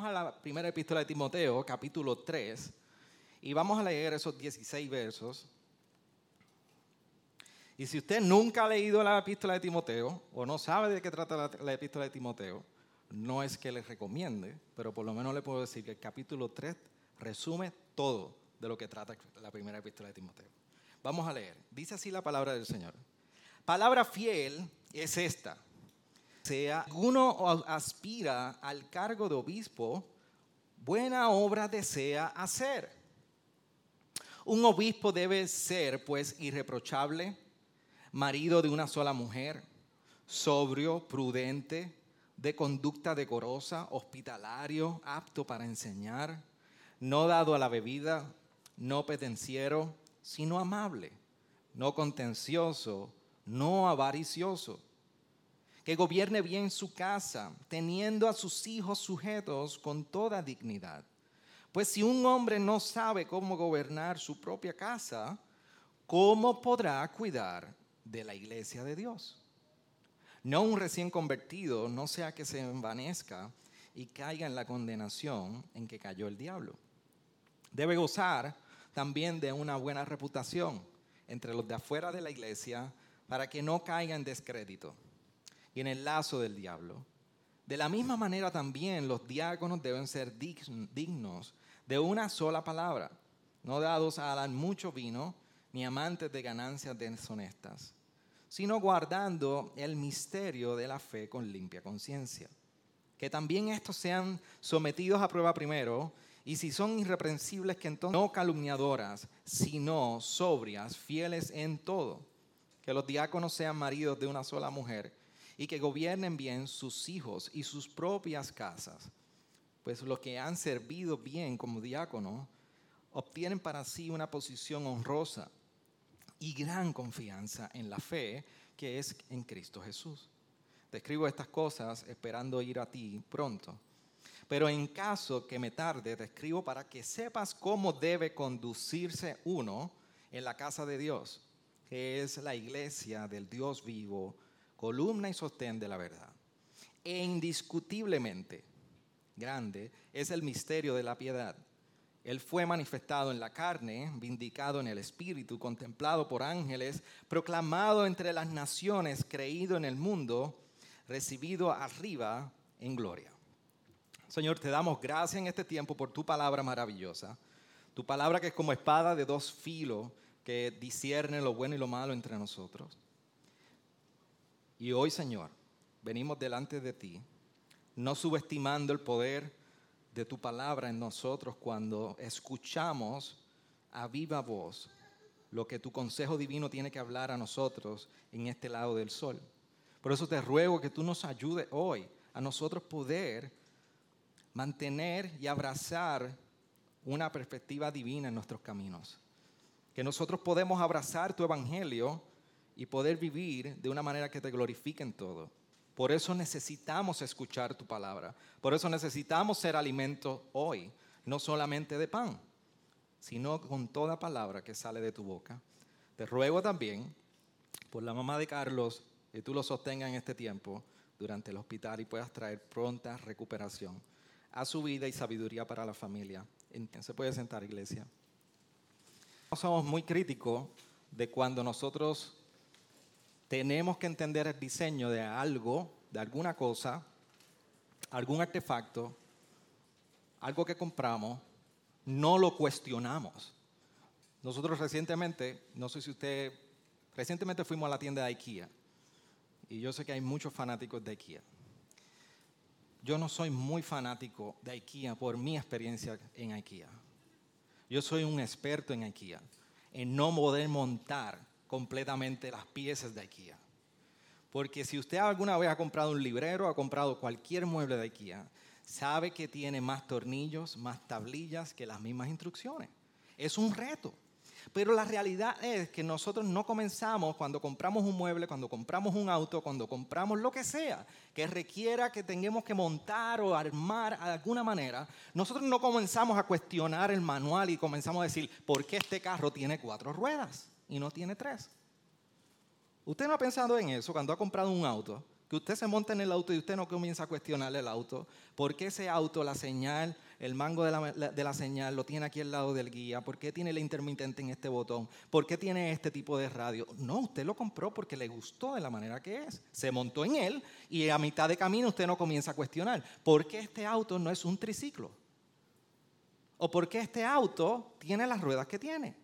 Vamos a la primera epístola de Timoteo, capítulo 3, y vamos a leer esos 16 versos. Y si usted nunca ha leído la epístola de Timoteo o no sabe de qué trata la, la epístola de Timoteo, no es que le recomiende, pero por lo menos le puedo decir que el capítulo 3 resume todo de lo que trata la primera epístola de Timoteo. Vamos a leer. Dice así la palabra del Señor. Palabra fiel es esta sea alguno aspira al cargo de obispo, buena obra desea hacer. Un obispo debe ser, pues, irreprochable, marido de una sola mujer, sobrio, prudente, de conducta decorosa, hospitalario, apto para enseñar, no dado a la bebida, no petenciero, sino amable, no contencioso, no avaricioso que gobierne bien su casa, teniendo a sus hijos sujetos con toda dignidad. Pues si un hombre no sabe cómo gobernar su propia casa, ¿cómo podrá cuidar de la iglesia de Dios? No un recién convertido, no sea que se envanezca y caiga en la condenación en que cayó el diablo. Debe gozar también de una buena reputación entre los de afuera de la iglesia para que no caiga en descrédito en el lazo del diablo. De la misma manera también los diáconos deben ser dignos de una sola palabra, no dados a dar mucho vino, ni amantes de ganancias deshonestas, sino guardando el misterio de la fe con limpia conciencia. Que también estos sean sometidos a prueba primero, y si son irreprensibles, que entonces no calumniadoras, sino sobrias, fieles en todo. Que los diáconos sean maridos de una sola mujer y que gobiernen bien sus hijos y sus propias casas. Pues los que han servido bien como diácono obtienen para sí una posición honrosa y gran confianza en la fe que es en Cristo Jesús. Te escribo estas cosas esperando ir a ti pronto. Pero en caso que me tarde, te escribo para que sepas cómo debe conducirse uno en la casa de Dios, que es la iglesia del Dios vivo columna y sostén de la verdad. E indiscutiblemente grande es el misterio de la piedad. Él fue manifestado en la carne, vindicado en el espíritu, contemplado por ángeles, proclamado entre las naciones, creído en el mundo, recibido arriba en gloria. Señor, te damos gracias en este tiempo por tu palabra maravillosa, tu palabra que es como espada de dos filos que discierne lo bueno y lo malo entre nosotros. Y hoy, Señor, venimos delante de ti, no subestimando el poder de tu palabra en nosotros cuando escuchamos a viva voz lo que tu consejo divino tiene que hablar a nosotros en este lado del sol. Por eso te ruego que tú nos ayudes hoy a nosotros poder mantener y abrazar una perspectiva divina en nuestros caminos. Que nosotros podemos abrazar tu evangelio y poder vivir de una manera que te glorifique en todo. Por eso necesitamos escuchar tu palabra. Por eso necesitamos ser alimento hoy, no solamente de pan, sino con toda palabra que sale de tu boca. Te ruego también por la mamá de Carlos que tú lo sostengas en este tiempo durante el hospital y puedas traer pronta recuperación a su vida y sabiduría para la familia. Se puede sentar, iglesia. Somos muy críticos de cuando nosotros tenemos que entender el diseño de algo, de alguna cosa, algún artefacto, algo que compramos, no lo cuestionamos. Nosotros recientemente, no sé si usted, recientemente fuimos a la tienda de IKEA y yo sé que hay muchos fanáticos de IKEA. Yo no soy muy fanático de IKEA por mi experiencia en IKEA. Yo soy un experto en IKEA, en no poder montar completamente las piezas de IKEA. Porque si usted alguna vez ha comprado un librero, ha comprado cualquier mueble de IKEA, sabe que tiene más tornillos, más tablillas que las mismas instrucciones. Es un reto. Pero la realidad es que nosotros no comenzamos cuando compramos un mueble, cuando compramos un auto, cuando compramos lo que sea que requiera que tengamos que montar o armar de alguna manera. Nosotros no comenzamos a cuestionar el manual y comenzamos a decir, ¿por qué este carro tiene cuatro ruedas y no tiene tres? ¿Usted no ha pensado en eso cuando ha comprado un auto? Que usted se monta en el auto y usted no comienza a cuestionar el auto. ¿Por qué ese auto, la señal, el mango de la, señal lo tiene aquí al lado del guía? ¿Por qué tiene la intermitente en este botón? ¿Por qué tiene este tipo de radio? No, usted lo compró porque le gustó de la manera que es. Se montó en él y a mitad de camino usted no comienza a cuestionar. ¿Por qué este auto no es un triciclo? ¿O por qué este auto tiene las ruedas que tiene?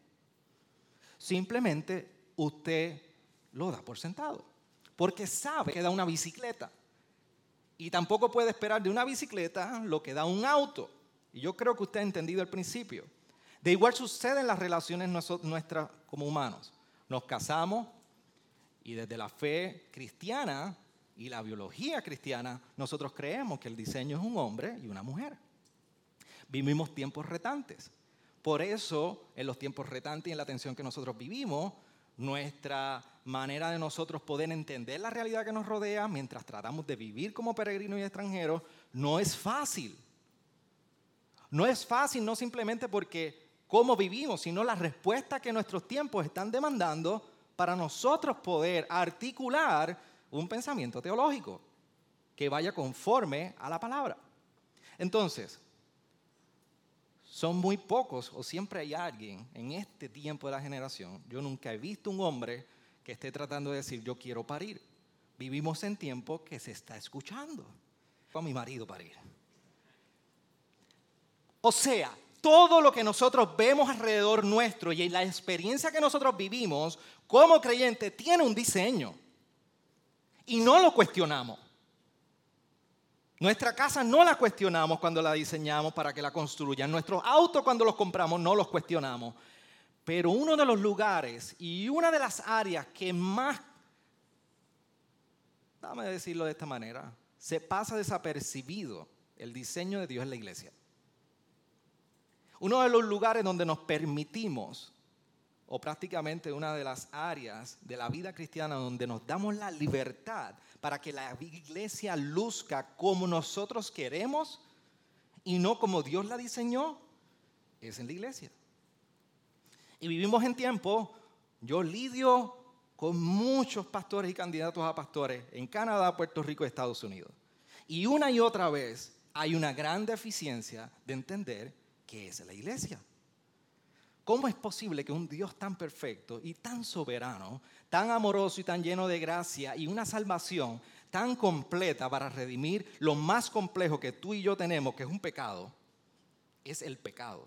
Simplemente usted lo da por sentado porque sabe que da una bicicleta. Y tampoco puede esperar de una bicicleta lo que da un auto. Y yo creo que usted ha entendido el principio. De igual sucede en las relaciones nuestras como humanos. Nos casamos y desde la fe cristiana y la biología cristiana, nosotros creemos que el diseño es un hombre y una mujer. Vivimos tiempos retantes. Por eso, en los tiempos retantes y en la tensión que nosotros vivimos, nuestra manera de nosotros poder entender la realidad que nos rodea mientras tratamos de vivir como peregrinos y extranjeros, no es fácil. No es fácil no simplemente porque cómo vivimos, sino la respuesta que nuestros tiempos están demandando para nosotros poder articular un pensamiento teológico que vaya conforme a la palabra. Entonces, son muy pocos o siempre hay alguien en este tiempo de la generación. Yo nunca he visto un hombre que esté tratando de decir yo quiero parir. Vivimos en tiempo que se está escuchando. Con mi marido parir. O sea, todo lo que nosotros vemos alrededor nuestro y la experiencia que nosotros vivimos como creyentes tiene un diseño. Y no lo cuestionamos. Nuestra casa no la cuestionamos cuando la diseñamos para que la construyan. Nuestros autos cuando los compramos no los cuestionamos. Pero uno de los lugares y una de las áreas que más, dame decirlo de esta manera, se pasa desapercibido el diseño de Dios en la iglesia. Uno de los lugares donde nos permitimos, o prácticamente una de las áreas de la vida cristiana donde nos damos la libertad para que la iglesia luzca como nosotros queremos y no como Dios la diseñó, es en la iglesia. Y vivimos en tiempo, yo lidio con muchos pastores y candidatos a pastores en Canadá, Puerto Rico Estados Unidos. Y una y otra vez hay una gran deficiencia de entender qué es la iglesia. ¿Cómo es posible que un Dios tan perfecto y tan soberano tan amoroso y tan lleno de gracia y una salvación tan completa para redimir lo más complejo que tú y yo tenemos, que es un pecado, es el pecado.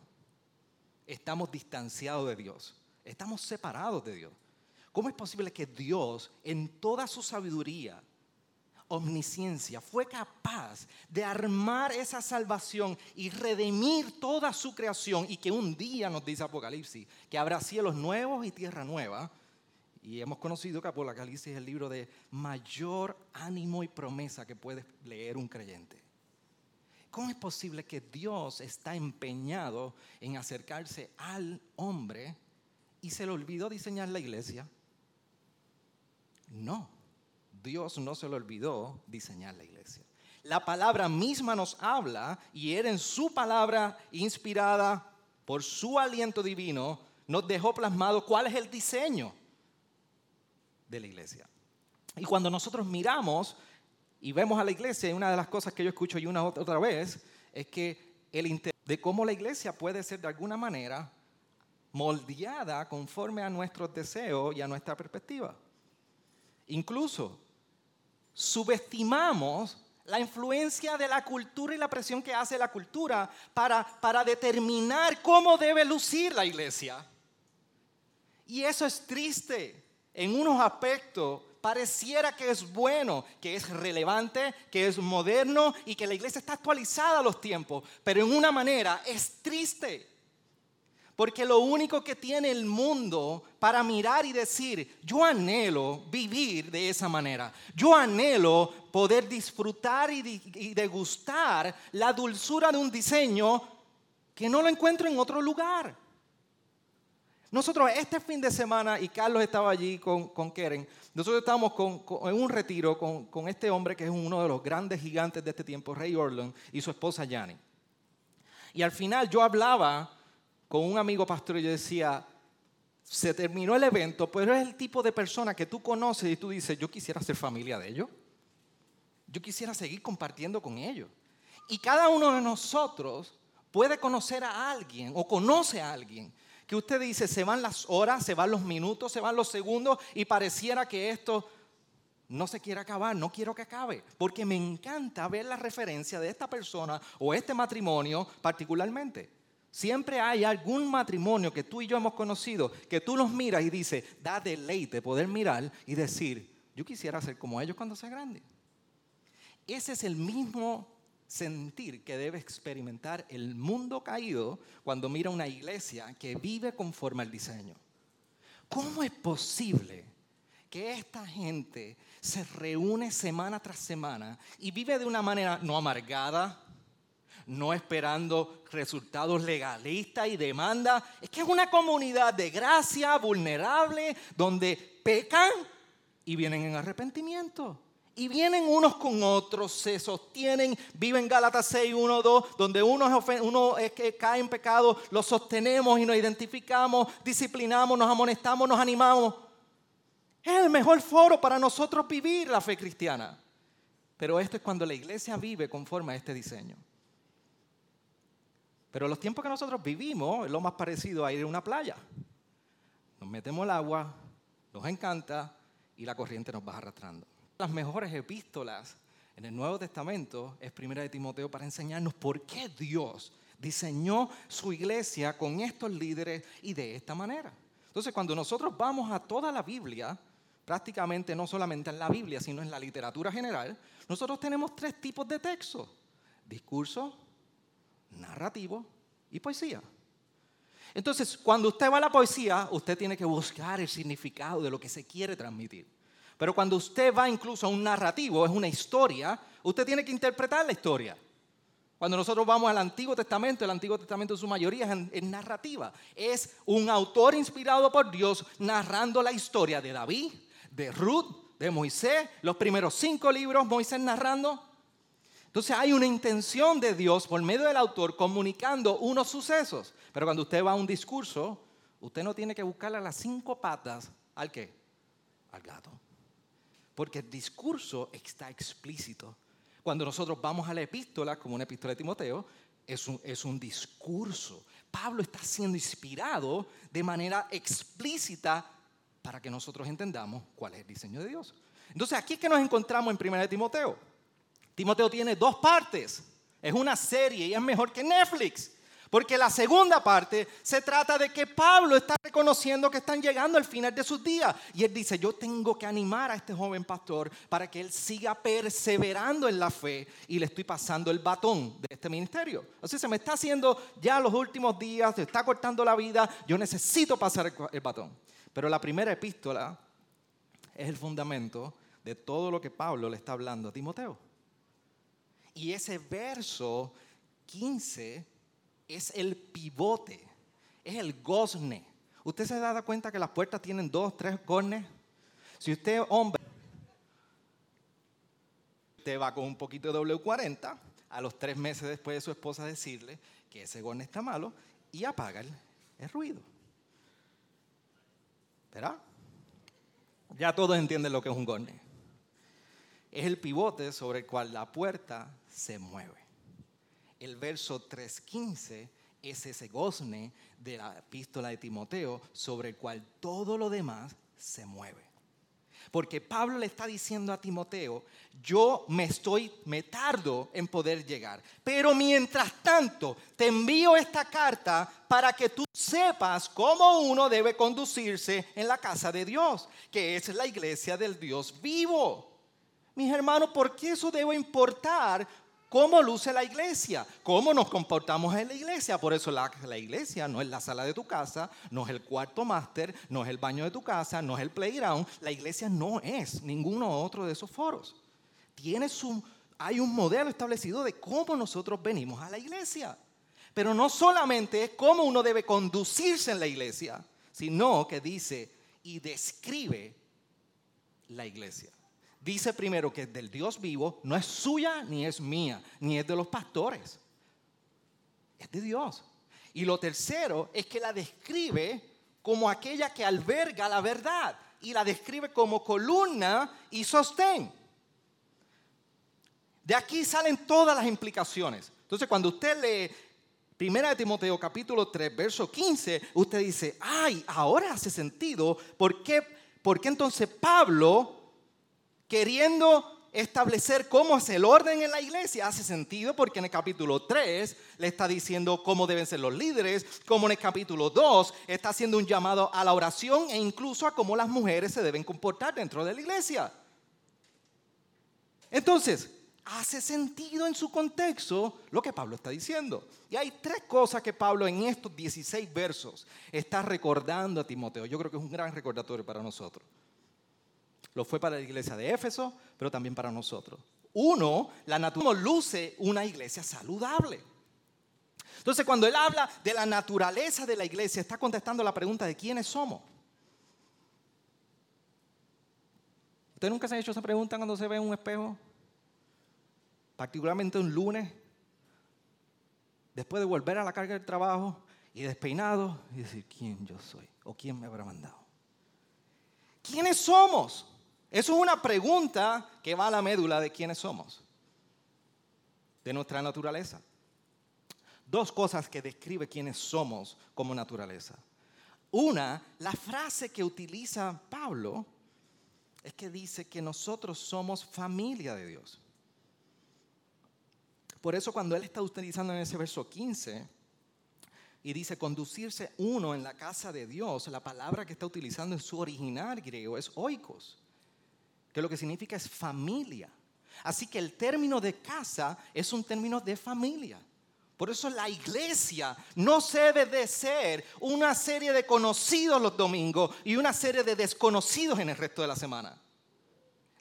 Estamos distanciados de Dios, estamos separados de Dios. ¿Cómo es posible que Dios, en toda su sabiduría, omnisciencia, fue capaz de armar esa salvación y redimir toda su creación y que un día, nos dice Apocalipsis, que habrá cielos nuevos y tierra nueva, y hemos conocido que Apocalipsis es el libro de mayor ánimo y promesa que puede leer un creyente. ¿Cómo es posible que Dios está empeñado en acercarse al hombre y se le olvidó diseñar la iglesia? No, Dios no se le olvidó diseñar la iglesia. La palabra misma nos habla y era en su palabra inspirada por su aliento divino, nos dejó plasmado cuál es el diseño de la iglesia. Y cuando nosotros miramos y vemos a la iglesia, y una de las cosas que yo escucho y una otra vez es que el interés de cómo la iglesia puede ser de alguna manera moldeada conforme a nuestros deseos y a nuestra perspectiva. Incluso subestimamos la influencia de la cultura y la presión que hace la cultura para, para determinar cómo debe lucir la iglesia. Y eso es triste en unos aspectos pareciera que es bueno, que es relevante, que es moderno y que la iglesia está actualizada a los tiempos, pero en una manera es triste. Porque lo único que tiene el mundo para mirar y decir, yo anhelo vivir de esa manera. Yo anhelo poder disfrutar y, degustar la dulzura de un diseño que no lo encuentro en otro lugar. Nosotros este fin de semana, y Carlos estaba allí con, con Keren, nosotros estábamos en un retiro con, con, este hombre que es uno de los grandes gigantes de este tiempo, Ray Orland, y su esposa Yanni. Y al final yo hablaba con un amigo pastor y yo decía, se terminó el evento, pero es el tipo de persona que tú conoces y tú dices, yo quisiera ser familia de ellos. Yo quisiera seguir compartiendo con ellos. Y cada uno de nosotros puede conocer a alguien o conoce a alguien que usted dice, se van las horas, se van los minutos, se van los segundos y pareciera que esto no se quiere acabar, no quiero que acabe, porque me encanta ver la referencia de esta persona o este matrimonio particularmente. Siempre hay algún matrimonio que tú y yo hemos conocido que tú los miras y dices, da deleite poder mirar y decir, yo quisiera ser como ellos cuando sea grande. Ese es el mismo sentir que debe experimentar el mundo caído cuando mira una iglesia que vive conforme al diseño. ¿Cómo es posible que esta gente se reúne semana tras semana y vive de una manera no amargada, no esperando resultados legalistas y demanda. Es que es una comunidad de gracia, vulnerable, donde pecan y vienen en arrepentimiento. Y vienen unos con otros, se sostienen, viven Gálatas 6, 1, 2, donde uno es, uno es que cae en pecado, lo sostenemos y nos identificamos, disciplinamos, nos amonestamos, nos animamos. Es el mejor foro para nosotros vivir la fe cristiana. Pero esto es cuando la iglesia vive conforme a este diseño. Pero los tiempos que nosotros vivimos es lo más parecido a ir a una playa. Nos metemos el agua, nos encanta y la corriente nos va arrastrando. Las mejores epístolas en el Nuevo Testamento es Primera de Timoteo para enseñarnos por qué Dios diseñó su iglesia con estos líderes y de esta manera. Entonces, cuando nosotros vamos a toda la Biblia, prácticamente no solamente en la Biblia, sino en la literatura general, nosotros tenemos tres tipos de textos. Discurso, narrativo y poesía. Entonces, cuando usted va a la poesía, usted tiene que buscar el significado de lo que se quiere transmitir. Pero cuando usted va incluso a un narrativo, es una historia, usted tiene que interpretar la historia. Cuando nosotros vamos al Antiguo Testamento, el Antiguo Testamento en su mayoría es narrativa. Es un autor inspirado por Dios narrando la historia de David, de Ruth, de Moisés, los primeros cinco libros, Moisés narrando. Entonces hay una intención de Dios por medio del autor comunicando unos sucesos. Pero cuando usted va a un discurso, usted no tiene que buscarle las cinco patas al qué? Al gato. Porque el discurso está explícito. Cuando nosotros vamos a la epístola, como una epístola de Timoteo, es un, es un discurso. Pablo está siendo inspirado de manera explícita para que nosotros entendamos cuál es el diseño de Dios. Entonces aquí es que nos encontramos en 1 Timoteo. Timoteo tiene dos partes. Es una serie y es mejor que Netflix. Porque la segunda parte se trata de que Pablo está reconociendo que están llegando al final de sus días. Y él dice, yo tengo que animar a este joven pastor para que él siga perseverando en la fe y le estoy pasando el batón de este ministerio. Así se me está haciendo ya los últimos días, se está cortando la vida, yo necesito pasar el batón. Pero la primera epístola es el fundamento de todo lo que Pablo le está hablando a Timoteo. Y ese verso 15 es el pivote, es el gozne. ¿Usted se da cuenta que las puertas tienen dos, tres goznes? Si usted, hombre, usted va con un poquito de W40, a los tres meses después de su esposa decirle que ese gozne está malo y apaga el, el ruido. ¿Verdad? Ya todos entienden lo que es un gozne es el pivote sobre el cual la puerta se mueve. El verso 3.15 es ese gozne de la epístola de Timoteo sobre el cual todo lo demás se mueve. Porque Pablo le está diciendo a Timoteo, yo me estoy, me tardo en poder llegar. Pero mientras tanto, te envío esta carta para que tú sepas cómo uno debe conducirse en la casa de Dios, que es la iglesia del Dios vivo mis hermanos, ¿por qué eso debe importar ¿Cómo luce la iglesia? ¿Cómo nos comportamos en la iglesia? Por eso la, la, iglesia no es la sala de tu casa, no es el cuarto máster, no es el baño de tu casa, no es el playground. La iglesia no es ninguno otro de esos foros. Tiene su, hay un modelo establecido de cómo nosotros venimos a la iglesia. Pero no solamente es cómo uno debe conducirse en la iglesia, sino que dice y describe la iglesia. Dice primero que del Dios vivo no es suya ni es mía, ni es de los pastores. Es de Dios. Y lo tercero es que la describe como aquella que alberga la verdad y la describe como columna y sostén. De aquí salen todas las implicaciones. Entonces, cuando usted lee Primera de Timoteo capítulo 3, verso 15, usted dice, ay, ahora hace sentido. ¿Por qué, ¿Por qué entonces Pablo, queriendo establecer cómo es el orden en la iglesia, hace sentido? Porque en el capítulo 3 le está diciendo cómo deben ser los líderes, como en el capítulo 2 está haciendo un llamado a la oración e incluso a cómo las mujeres se deben comportar dentro de la iglesia. Entonces, hace sentido en su contexto lo que Pablo está diciendo. Y hay tres cosas que Pablo en estos 16 versos está recordando a Timoteo. Yo creo que es un gran recordatorio para nosotros. Lo fue para la iglesia de Éfeso, pero también para nosotros. Uno, la naturaleza luce una iglesia saludable. Entonces, cuando él habla de la naturaleza de la iglesia, está contestando la pregunta de quiénes somos. ¿Usted nunca se ha hecho esa pregunta cuando se ve en un espejo? particularmente un lunes, después de volver a la carga del trabajo y despeinado, y decir, ¿quién yo soy? ¿O quién me habrá mandado? ¿Quiénes somos? Eso es una pregunta que va a la médula de quiénes somos, de nuestra naturaleza. Dos cosas que describe quiénes somos como naturaleza. Una, la frase que utiliza Pablo es que dice que nosotros somos familia de Dios. Por eso cuando él está utilizando en ese verso 15 y dice conducirse uno en la casa de Dios, la palabra que está utilizando en su original griego es oikos, que lo que significa es familia. Así que el término de casa es un término de familia. Por eso la iglesia no debe de ser una serie de conocidos los domingos y una serie de desconocidos en el resto de la semana.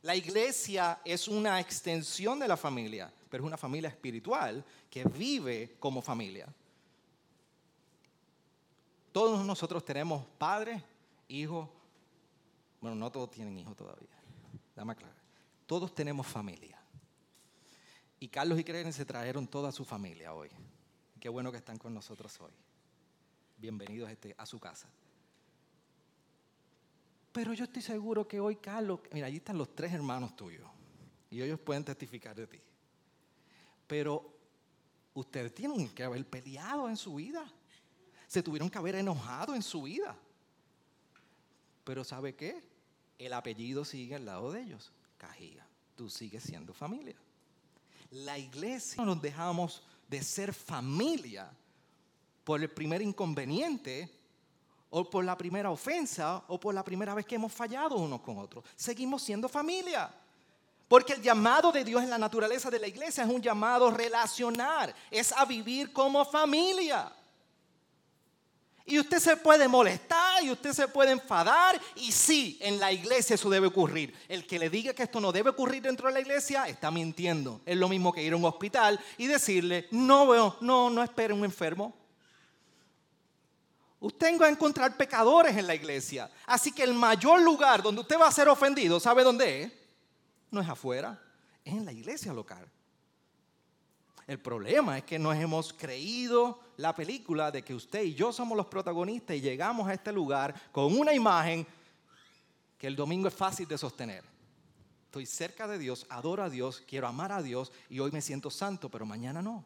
La iglesia es una extensión de la familia pero es una familia espiritual que vive como familia. Todos nosotros tenemos padres, hijos, bueno, no todos tienen hijos todavía, dame aclarar. Todos tenemos familia. Y Carlos y Karen se trajeron toda su familia hoy. Qué bueno que están con nosotros hoy. Bienvenidos a, este, a su casa. Pero yo estoy seguro que hoy Carlos, mira, allí están los tres hermanos tuyos. Y ellos pueden testificar de ti. Pero ustedes tienen que haber peleado en su vida. Se tuvieron que haber enojado en su vida. Pero ¿sabe qué? El apellido sigue al lado de ellos. Cajía. Tú sigues siendo familia. La iglesia no nos dejamos de ser familia por el primer inconveniente o por la primera ofensa o por la primera vez que hemos fallado unos con otros. Seguimos siendo familia. Porque el llamado de Dios en la naturaleza de la iglesia es un llamado relacionar, es a vivir como familia. Y usted se puede molestar y usted se puede enfadar y sí, en la iglesia eso debe ocurrir. El que le diga que esto no debe ocurrir dentro de la iglesia está mintiendo. Es lo mismo que ir a un hospital y decirle, no, no, no espere un enfermo. Usted va a encontrar pecadores en la iglesia. Así que el mayor lugar donde usted va a ser ofendido, ¿sabe dónde es? no es afuera, es en la iglesia local. El problema es que nos hemos creído la película de que usted y yo somos los protagonistas y llegamos a este lugar con una imagen que el domingo es fácil de sostener. Estoy cerca de Dios, adoro a Dios, quiero amar a Dios y hoy me siento santo, pero mañana no.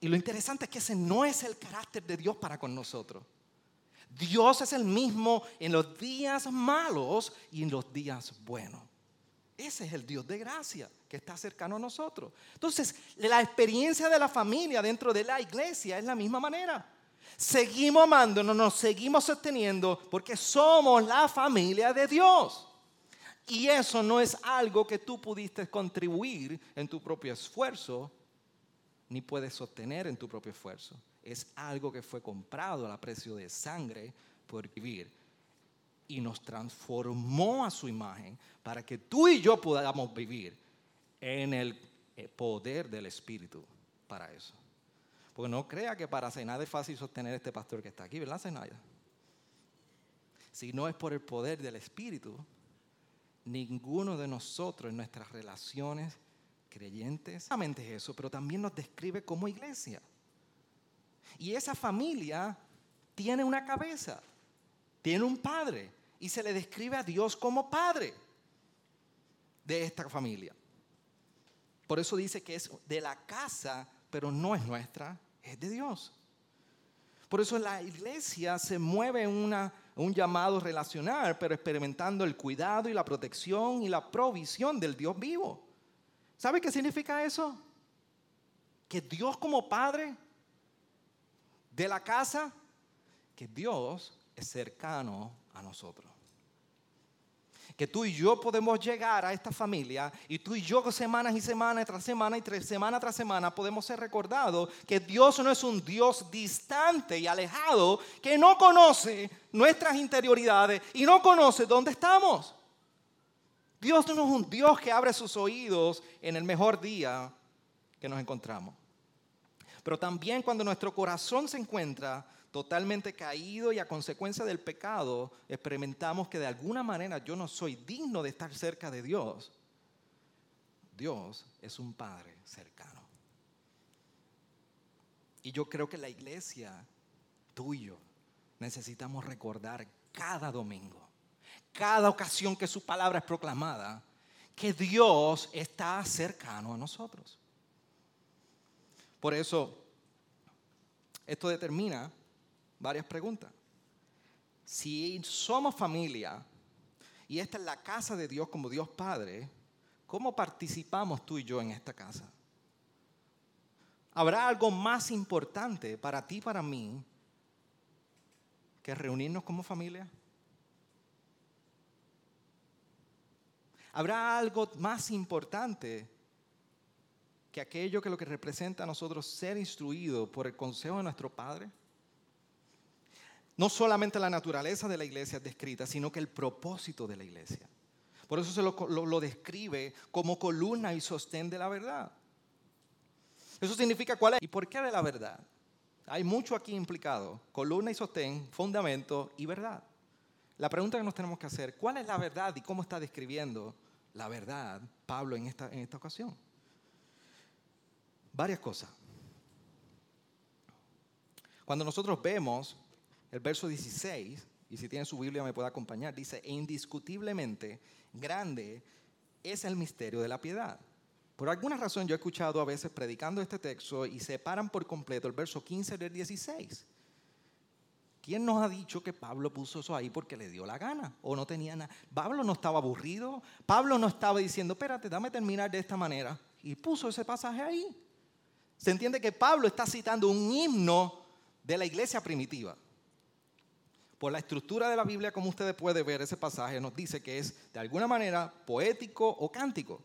Y lo interesante es que ese no es el carácter de Dios para con nosotros. Dios es el mismo en los días malos y en los días buenos. Ese es el Dios de gracia que está cercano a nosotros. Entonces, la experiencia de la familia dentro de la iglesia es la misma manera. Seguimos amándonos, nos seguimos sosteniendo porque somos la familia de Dios. Y eso no es algo que tú pudiste contribuir en tu propio esfuerzo, ni puedes sostener en tu propio esfuerzo. Es algo que fue comprado a precio de sangre por vivir. Y nos transformó a su imagen para que tú y yo podamos vivir en el eh, poder del Espíritu para eso. Porque no crea que para cenar es fácil sostener este pastor que está aquí, ¿verdad, Zenaya? Si no es por el poder del Espíritu, ninguno de nosotros en nuestras relaciones creyentes, solamente es eso, pero también nos describe como iglesia. Y esa familia tiene una cabeza, tiene un padre, y se le describe a Dios como padre de esta familia. Por eso dice que es de la casa, pero no es nuestra, es de Dios. Por eso la iglesia se mueve en una, un llamado relacional, pero experimentando el cuidado y la protección y la provisión del Dios vivo. ¿Sabe qué significa eso? Que Dios como Padre de la casa, que Dios es cercano a nosotros que tú y yo podemos llegar a esta familia y tú y yo semanas y semanas tras semana y tres, semana tras semana podemos ser recordados que Dios no es un Dios distante y alejado que no conoce nuestras interioridades y no conoce dónde estamos. Dios no es un Dios que abre sus oídos en el mejor día que nos encontramos. Pero también cuando nuestro corazón se encuentra totalmente caído y a consecuencia del pecado experimentamos que de alguna manera yo no soy digno de estar cerca de Dios, Dios es un Padre cercano. Y yo creo que la iglesia, tuyo, necesitamos recordar cada domingo, cada ocasión que su palabra es proclamada, que Dios está cercano a nosotros. Por eso, esto determina varias preguntas. Si somos familia y esta es la casa de Dios como Dios Padre, ¿cómo participamos tú y yo en esta casa? ¿Habrá algo más importante para ti y para mí que reunirnos como familia? ¿Habrá algo más importante que aquello que lo que representa a nosotros ser instruido por el consejo de nuestro Padre? No solamente la naturaleza de la iglesia es descrita, sino que el propósito de la iglesia. Por eso se lo, describe como columna y sostén de la verdad. Eso significa cuál es y por qué de la verdad. Hay mucho aquí implicado. Columna y sostén, fundamento y verdad. La pregunta que nos tenemos que hacer, ¿cuál es la verdad y cómo está describiendo la verdad Pablo en esta, en esta ocasión? Varias cosas. Cuando nosotros vemos el verso 16, y si tiene su Biblia me puede acompañar, dice, e indiscutiblemente grande es el misterio de la piedad. Por alguna razón yo he escuchado a veces predicando este texto y separan por completo el verso 15 del 16. ¿Quién nos ha dicho que Pablo puso eso ahí porque le dio la gana o no tenía nada? Pablo no estaba aburrido, Pablo no estaba diciendo, espérate, dame terminar de esta manera y puso ese pasaje ahí. Se entiende que Pablo está citando un himno de la iglesia primitiva. Por la estructura de la Biblia, como ustedes pueden ver, ese pasaje nos dice que es de alguna manera poético o cántico.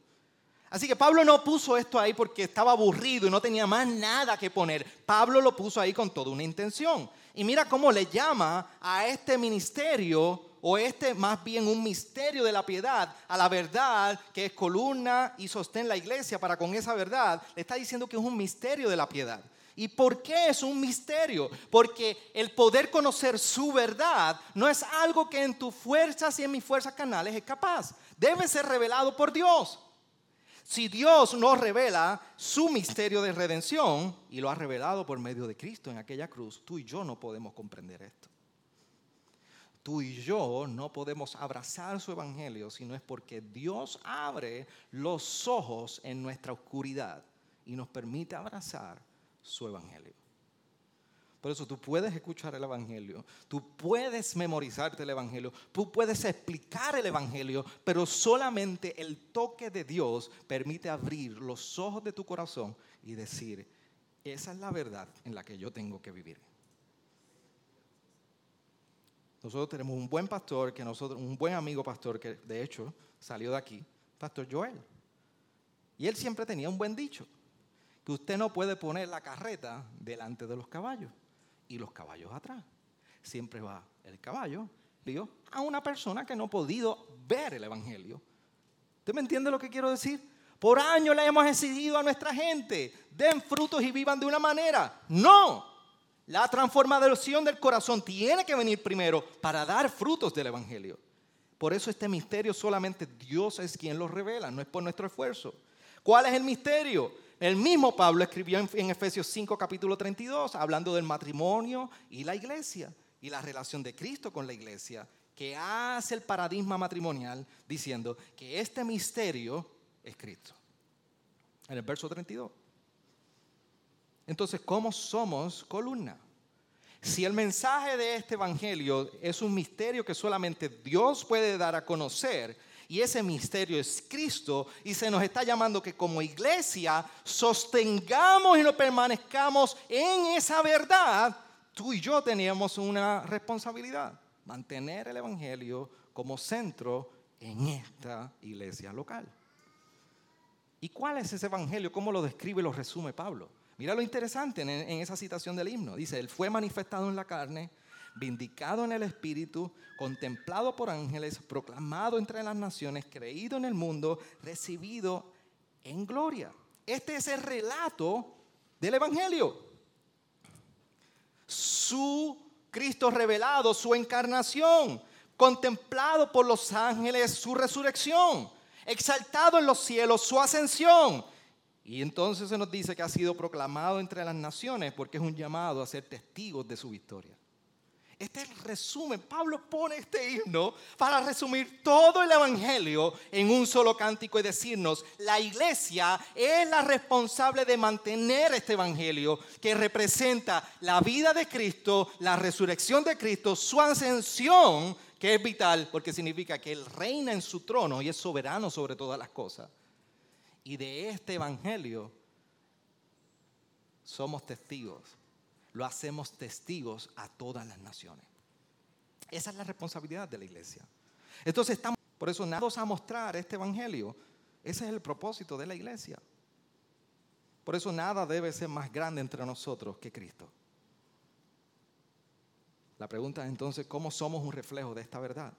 Así que Pablo no puso esto ahí porque estaba aburrido y no tenía más nada que poner. Pablo lo puso ahí con toda una intención. Y mira cómo le llama a este ministerio, o este más bien un misterio de la piedad, a la verdad que es columna y sostén la iglesia para con esa verdad. Le está diciendo que es un misterio de la piedad. ¿Y por qué es un misterio? Porque el poder conocer su verdad no es algo que en tus fuerzas y en mis fuerzas canales es capaz. Debe ser revelado por Dios. Si Dios nos revela su misterio de redención y lo ha revelado por medio de Cristo en aquella cruz, tú y yo no podemos comprender esto. Tú y yo no podemos abrazar su evangelio si no es porque Dios abre los ojos en nuestra oscuridad y nos permite abrazar su evangelio. Por eso tú puedes escuchar el Evangelio, tú puedes memorizarte el Evangelio, tú puedes explicar el Evangelio, pero solamente el toque de Dios permite abrir los ojos de tu corazón y decir, esa es la verdad en la que yo tengo que vivir. Nosotros tenemos un buen pastor, que nosotros, un buen amigo pastor, que de hecho salió de aquí, Pastor Joel. Y él siempre tenía un buen dicho, que usted no puede poner la carreta delante de los caballos y los caballos atrás. Siempre va el caballo, digo, a una persona que no ha podido ver el Evangelio. ¿Usted me entiende lo que quiero decir? Por años le hemos decidido a nuestra gente, den frutos y vivan de una manera. No, la transformación del corazón tiene que venir primero para dar frutos del Evangelio. Por eso este misterio solamente Dios es quien lo revela, no es por nuestro esfuerzo. ¿Cuál es el misterio? El mismo Pablo escribió en, Efesios 5 capítulo 32, hablando del matrimonio y la iglesia y la relación de Cristo con la iglesia, que hace el paradigma matrimonial diciendo que este misterio es Cristo. En el verso 32. Entonces, ¿cómo somos columna? Si el mensaje de este evangelio es un misterio que solamente Dios puede dar a conocer, y ese misterio es Cristo, y se nos está llamando que como iglesia sostengamos y no permanezcamos en esa verdad, tú y yo teníamos una responsabilidad, mantener el evangelio como centro en esta iglesia local. ¿Y cuál es ese evangelio? ¿Cómo lo describe y lo resume Pablo? Mira lo interesante en, esa citación del himno. Dice, Él fue manifestado en la carne, vindicado en el Espíritu, contemplado por ángeles, proclamado entre las naciones, creído en el mundo, recibido en gloria. Este es el relato del Evangelio. Su Cristo revelado, su encarnación, contemplado por los ángeles, su resurrección exaltado en los cielos su ascensión. Y entonces se nos dice que ha sido proclamado entre las naciones porque es un llamado a ser testigos de su victoria. Este es el resumen. Pablo pone este himno para resumir todo el Evangelio en un solo cántico y decirnos, la iglesia es la responsable de mantener este Evangelio que representa la vida de Cristo, la resurrección de Cristo, su ascensión que es vital porque significa que Él reina en su trono y es soberano sobre todas las cosas. Y de este Evangelio somos testigos, lo hacemos testigos a todas las naciones. Esa es la responsabilidad de la iglesia. Entonces estamos, por eso nada a mostrar este Evangelio. Ese es el propósito de la iglesia. Por eso nada debe ser más grande entre nosotros que Cristo. La pregunta es entonces, ¿cómo somos un reflejo de esta verdad?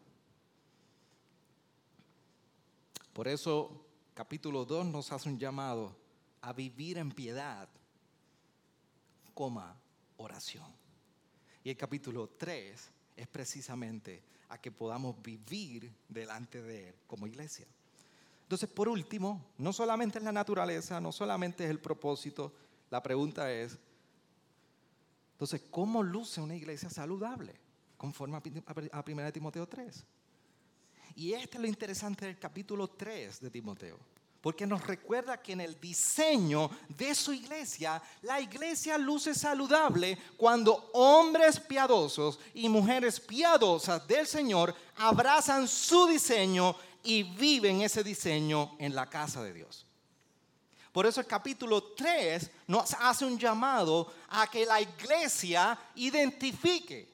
Por eso capítulo 2 nos hace un llamado a vivir en piedad, coma, oración. Y el capítulo 3 es precisamente a que podamos vivir delante de Él como iglesia. Entonces, por último, no solamente es la naturaleza, no solamente es el propósito, la pregunta es, entonces, ¿cómo luce una iglesia saludable? Conforme a 1 Timoteo 3. Y este es lo interesante del capítulo 3 de Timoteo. Porque nos recuerda que en el diseño de su iglesia, la iglesia luce saludable cuando hombres piadosos y mujeres piadosas del Señor abrazan su diseño y viven ese diseño en la casa de Dios. Por eso el capítulo 3 nos hace un llamado a que la iglesia identifique.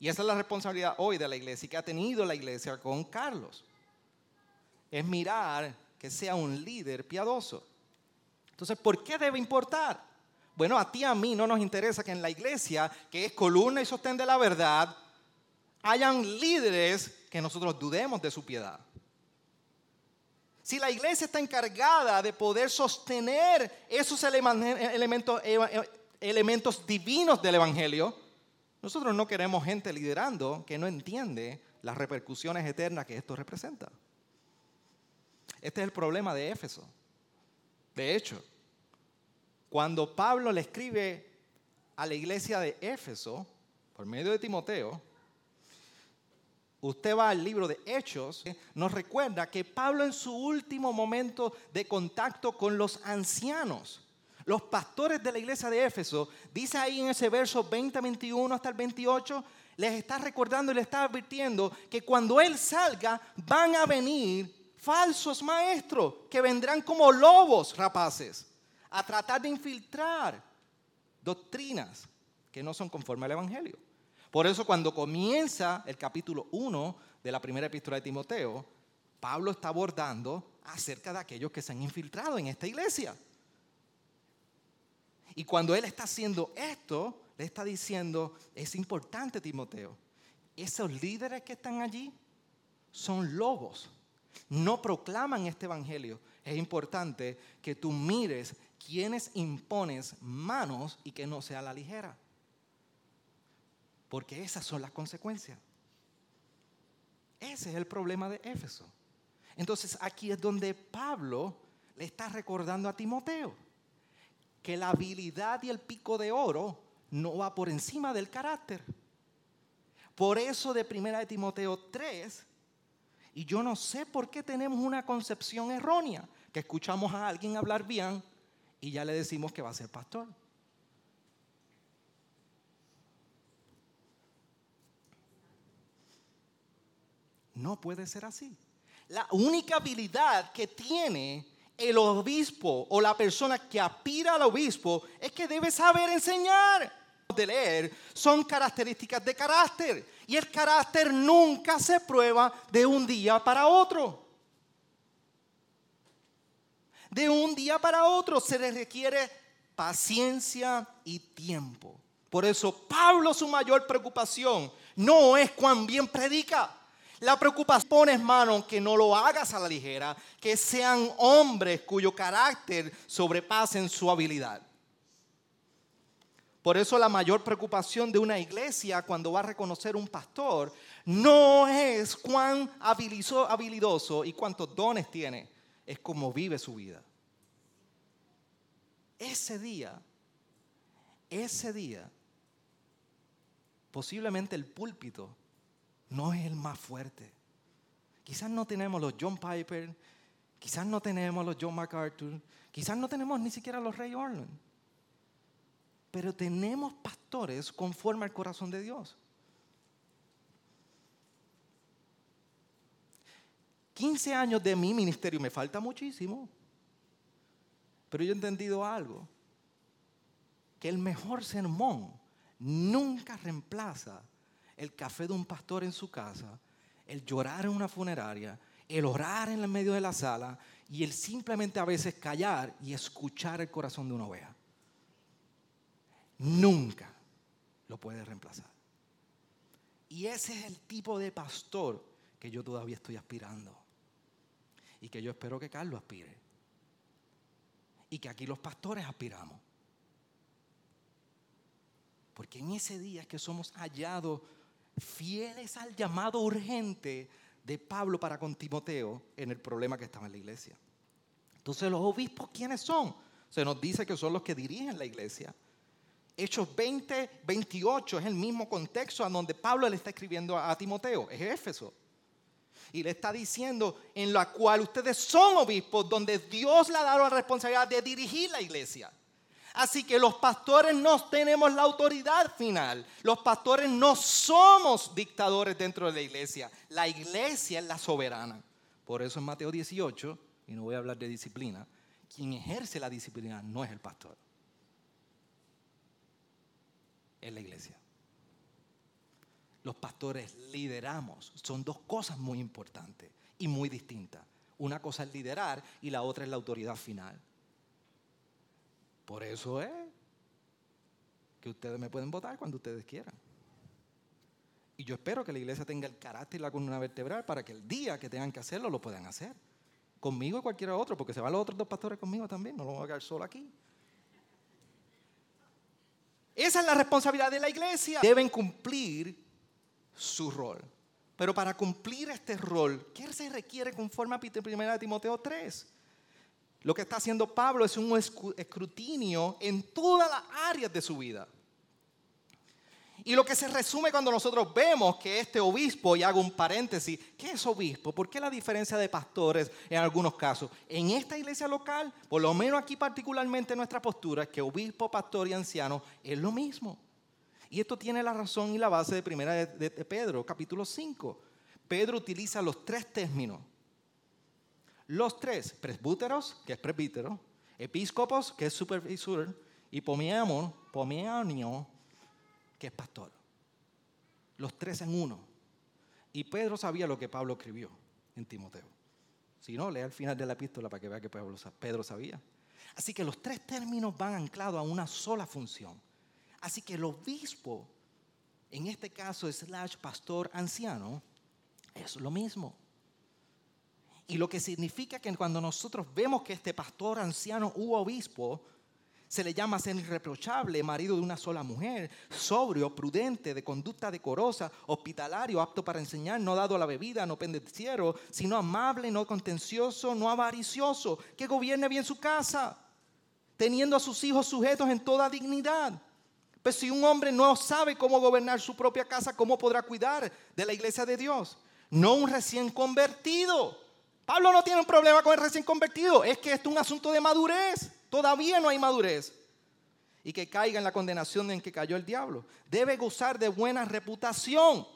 Y esa es la responsabilidad hoy de la iglesia que ha tenido la iglesia con Carlos. Es mirar que sea un líder piadoso. Entonces, ¿por qué debe importar? Bueno, a ti y a mí no nos interesa que en la iglesia, que es columna y sostén de la verdad, hayan líderes que nosotros dudemos de su piedad. Si la iglesia está encargada de poder sostener esos elementos, eh, eh, elementos divinos del Evangelio, nosotros no queremos gente liderando que no entiende las repercusiones eternas que esto representa. Este es el problema de Éfeso. De hecho, cuando Pablo le escribe a la iglesia de Éfeso, por medio de Timoteo, usted va al libro de Hechos, nos recuerda que Pablo en su último momento de contacto con los ancianos, los pastores de la iglesia de Éfeso, dice ahí en ese verso 20, 21 hasta el 28, les está recordando y les está advirtiendo que cuando Él salga van a venir falsos maestros que vendrán como lobos rapaces a tratar de infiltrar doctrinas que no son conforme al Evangelio. Por eso cuando comienza el capítulo 1 de la primera epístola de Timoteo, Pablo está abordando acerca de aquellos que se han infiltrado en esta iglesia. Y cuando él está haciendo esto, le está diciendo, es importante Timoteo, esos líderes que están allí son lobos, no proclaman este evangelio. Es importante que tú mires quienes impones manos y que no sea la ligera. Porque esas son las consecuencias. Ese es el problema de Éfeso. Entonces aquí es donde Pablo le está recordando a Timoteo que la habilidad y el pico de oro no va por encima del carácter. Por eso de primera de Timoteo 3, y yo no sé por qué tenemos una concepción errónea, que escuchamos a alguien hablar bien y ya le decimos que va a ser pastor. No puede ser así. La única habilidad que tiene el obispo o la persona que aspira al obispo es que debe saber enseñar. De leer son características de carácter y el carácter nunca se prueba de un día para otro. De un día para otro se le requiere paciencia y tiempo. Por eso Pablo su mayor preocupación no es cuán bien predica, la preocupación pones mano que no lo hagas a la ligera, que sean hombres cuyo carácter sobrepasen su habilidad. Por eso la mayor preocupación de una iglesia cuando va a reconocer un pastor no es cuán habilidoso y cuántos dones tiene, es cómo vive su vida. Ese día, ese día, posiblemente el púlpito no es el más fuerte. Quizás no tenemos los John Piper, quizás no tenemos los John MacArthur, quizás no tenemos ni siquiera los Ray Orland. Pero tenemos pastores conforme al corazón de Dios. 15 años de mi ministerio me falta muchísimo. Pero yo he entendido algo. Que el mejor sermón nunca reemplaza el café de un pastor en su casa, el llorar en una funeraria, el orar en el medio de la sala y el simplemente a veces callar y escuchar el corazón de una oveja. Nunca lo puede reemplazar. Y ese es el tipo de pastor que yo todavía estoy aspirando. Y que yo espero que Carlos aspire. Y que aquí los pastores aspiramos. Porque en ese día es que somos hallados fieles al llamado urgente de Pablo para con Timoteo en el problema que estaba en la iglesia. Entonces los obispos, ¿quiénes son? Se nos dice que son los que dirigen la iglesia. Hechos 20, 28 es el mismo contexto a donde Pablo le está escribiendo a, Timoteo, es Éfeso. Y le está diciendo en la cual ustedes son obispos, donde Dios le ha dado la responsabilidad de dirigir la iglesia. Así que los pastores no tenemos la autoridad final. Los pastores no somos dictadores dentro de la iglesia. La iglesia es la soberana. Por eso en Mateo 18, y no voy a hablar de disciplina, quien ejerce la disciplina no es el pastor. Es la iglesia. Los pastores lideramos. Son dos cosas muy importantes y muy distintas. Una cosa es liderar y la otra es la autoridad final. Por eso es que ustedes me pueden votar cuando ustedes quieran. Y yo espero que la iglesia tenga el carácter y la columna vertebral para que el día que tengan que hacerlo lo puedan hacer. Conmigo y cualquiera otro, porque se van los otros dos pastores conmigo también, no lo voy a quedar solo aquí. Esa es la responsabilidad de la iglesia. Deben cumplir su rol. Pero para cumplir este rol, ¿qué se requiere conforme a 1 Timoteo 3? Lo que está haciendo Pablo es un escrutinio en todas las áreas de su vida. Y lo que se resume cuando nosotros vemos que este obispo, y hago un paréntesis, ¿qué es obispo? ¿Por qué la diferencia de pastores en algunos casos? En esta iglesia local, por lo menos aquí particularmente nuestra postura, es que obispo, pastor y anciano es lo mismo. Y esto tiene la razón y la base de primera de, Pedro, capítulo 5. Pedro utiliza los tres términos los tres, presbúteros, que es presbítero, episcopos, que es supervisor, y pomiamon, pomianio, es pastor. Los tres en uno. Y Pedro sabía lo que Pablo escribió en Timoteo. Si no, lea al final de la epístola para que vea que Pedro sabía. Así que los tres términos van anclados a una sola función. Así que el obispo, en este caso slash pastor anciano, es lo mismo. Y lo que significa que cuando nosotros vemos que este pastor anciano u obispo se le llama ser irreprochable, marido de una sola mujer, sobrio, prudente, de conducta decorosa, hospitalario, apto para enseñar, no dado a la bebida, no pendenciero, sino amable, no contencioso, no avaricioso, que gobierne bien su casa, teniendo a sus hijos sujetos en toda dignidad. Pues si un hombre no sabe cómo gobernar su propia casa, ¿cómo podrá cuidar de la iglesia de Dios? No un recién convertido. Pablo no tiene un problema con el recién convertido, es que esto es un asunto de madurez. Todavía no hay madurez. Y que caiga en la condenación en que cayó el diablo. Debe gozar de buena reputación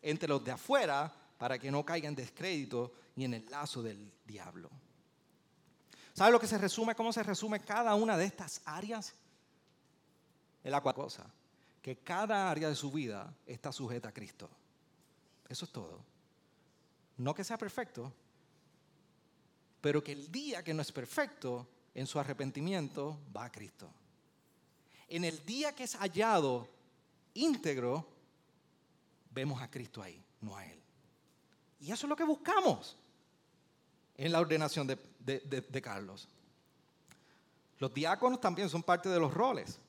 entre los de afuera para que no caiga en descrédito y en el lazo del diablo. ¿Sabe lo que se resume? ¿Cómo se resume cada una de estas áreas? Es la cosa. Que cada área de su vida está sujeta a Cristo. Eso es todo. No que sea perfecto, pero que el día que no es perfecto, en su arrepentimiento va a Cristo. En el día que es hallado íntegro, vemos a Cristo ahí, no a Él. Y eso es lo que buscamos en la ordenación de, Carlos. Los diáconos también son parte de los roles.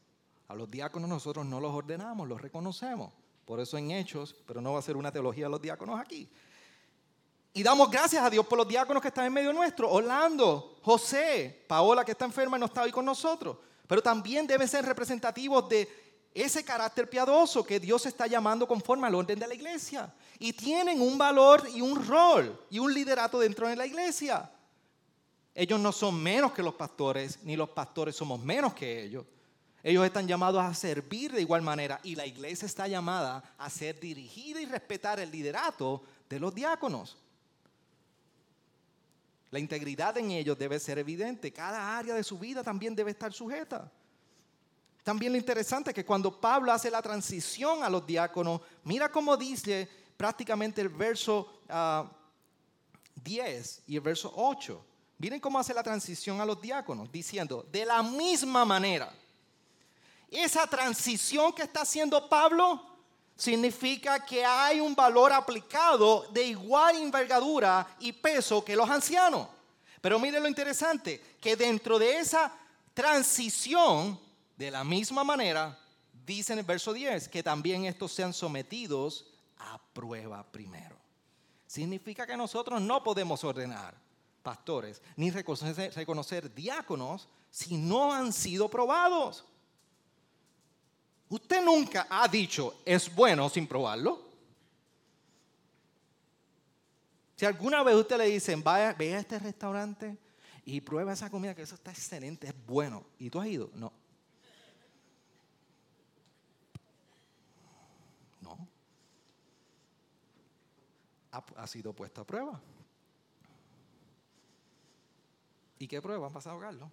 A los diáconos nosotros no los ordenamos, los reconocemos. Por eso en Hechos, pero no va a ser una teología de los diáconos aquí. Y damos gracias a Dios por los diáconos que están en medio nuestro. Orlando, José, Paola que está enferma y no está hoy con nosotros. Pero también deben ser representativos de ese carácter piadoso que Dios está llamando conforme al orden de la iglesia. Y tienen un valor y un rol y un liderato dentro de la iglesia. Ellos no son menos que los pastores, ni los pastores somos menos que ellos. Ellos están llamados a servir de igual manera y la iglesia está llamada a ser dirigida y respetar el liderato de los diáconos. La integridad en ellos debe ser evidente. Cada área de su vida también debe estar sujeta. También lo interesante es que cuando Pablo hace la transición a los diáconos, mira cómo dice prácticamente el verso 10 ah, y el verso 8. Miren cómo hace la transición a los diáconos, diciendo, de la misma manera. Esa transición que está haciendo Pablo significa que hay un valor aplicado de igual envergadura y peso que los ancianos. Pero mire lo interesante, que dentro de esa transición, de la misma manera, dice en el verso 10, que también estos sean sometidos a prueba primero. Significa que nosotros no podemos ordenar pastores ni reconocer, reconocer diáconos si no han sido probados. Usted nunca ha dicho, es bueno sin probarlo. Si alguna vez usted le dicen, vaya, ve a este restaurante y prueba esa comida, que eso está excelente, es bueno. ¿Y tú has ido? No. No. Ha, ha sido puesto a prueba. ¿Y qué prueba han pasado, Carlos?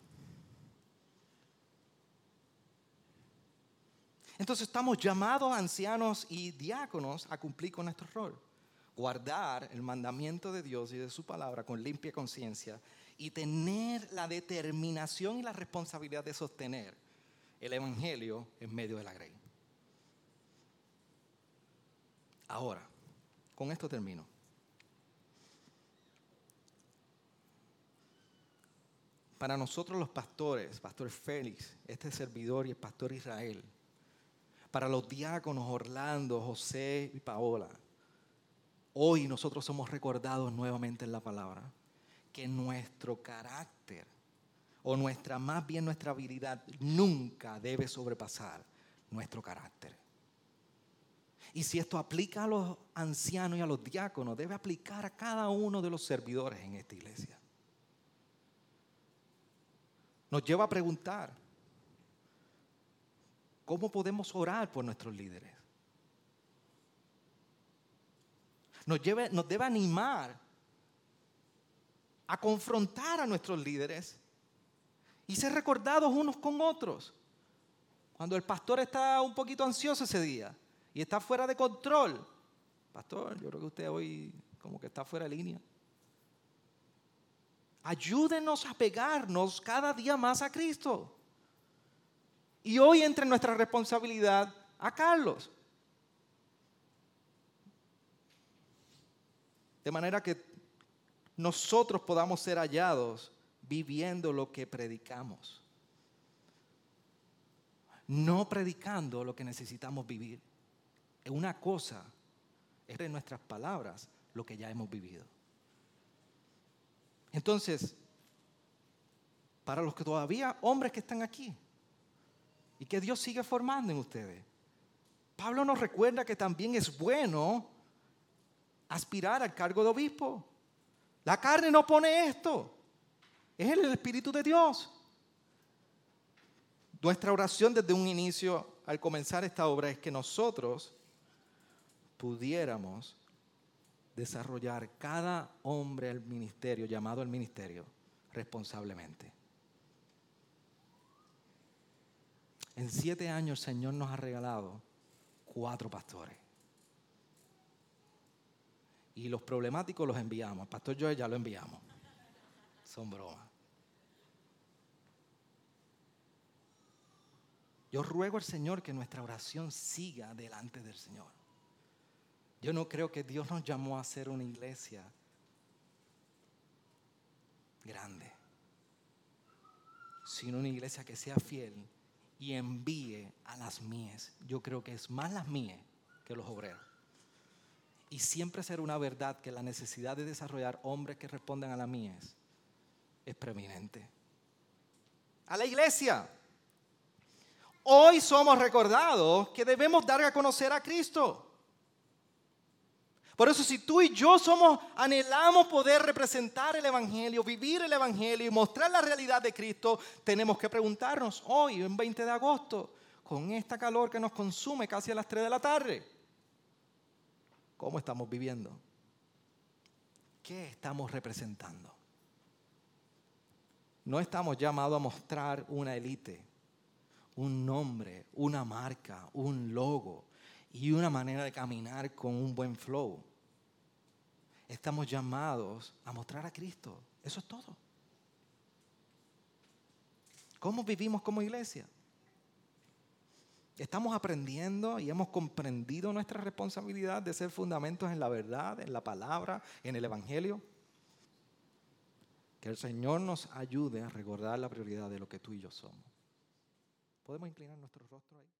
Entonces estamos llamados ancianos y diáconos a cumplir con nuestro rol. Guardar el mandamiento de Dios y de su palabra con limpia conciencia y tener la determinación y la responsabilidad de sostener el Evangelio en medio de la grey. Ahora, con esto termino. Para nosotros los pastores, Pastor Félix, este servidor y el Pastor Israel, para los diáconos Orlando, José y Paola. Hoy nosotros somos recordados nuevamente en la palabra que nuestro carácter o nuestra, más bien nuestra habilidad, nunca debe sobrepasar nuestro carácter. Y si esto aplica a los ancianos y a los diáconos, debe aplicar a cada uno de los servidores en esta iglesia. Nos lleva a preguntar, ¿Cómo podemos orar por nuestros líderes? Nos, debe animar a confrontar a nuestros líderes y ser recordados unos con otros. Cuando el pastor está un poquito ansioso ese día y está fuera de control, pastor, yo creo que usted hoy como que está fuera de línea. Ayúdenos a pegarnos cada día más a Cristo. Y hoy entre nuestra responsabilidad a Carlos. De manera que nosotros podamos ser hallados viviendo lo que predicamos. No predicando lo que necesitamos vivir. Una cosa es de nuestras palabras lo que ya hemos vivido. Entonces, para los que todavía, hombres que están aquí, y que Dios sigue formando en ustedes, Pablo nos recuerda que también es bueno aspirar al cargo de obispo. La carne no pone esto, es el Espíritu de Dios. Nuestra oración desde un inicio, al comenzar esta obra, es que nosotros pudiéramos desarrollar cada hombre al ministerio, llamado al ministerio, responsablemente. En siete años el Señor nos ha regalado cuatro pastores. Y los problemáticos los enviamos. Pastor Joel ya lo enviamos. Son bromas. Yo ruego al Señor que nuestra oración siga delante del Señor. Yo no creo que Dios nos llamó a ser una iglesia grande, sino una iglesia que sea fiel y envíe a las mías. Yo creo que es más las mías que los obreros. Y siempre será una verdad que la necesidad de desarrollar hombres que respondan a las mías es preeminente. A la iglesia. Hoy somos recordados que debemos dar a conocer a Cristo. Por eso si tú y yo somos, anhelamos poder representar el Evangelio, vivir el Evangelio y mostrar la realidad de Cristo, tenemos que preguntarnos hoy, en 20 de agosto, con esta calor que nos consume casi a las 3 de la tarde, ¿cómo estamos viviendo? ¿Qué estamos representando? No estamos llamados a mostrar una élite, un nombre, una marca, un logo y una manera de caminar con un buen flow estamos llamados a mostrar a Cristo. Eso es todo. ¿Cómo vivimos como iglesia? Estamos aprendiendo y hemos comprendido nuestra responsabilidad de ser fundamentos en la verdad, en la palabra, en el Evangelio. Que el Señor nos ayude a recordar la prioridad de lo que tú y yo somos. ¿Podemos inclinar nuestro rostro ahí?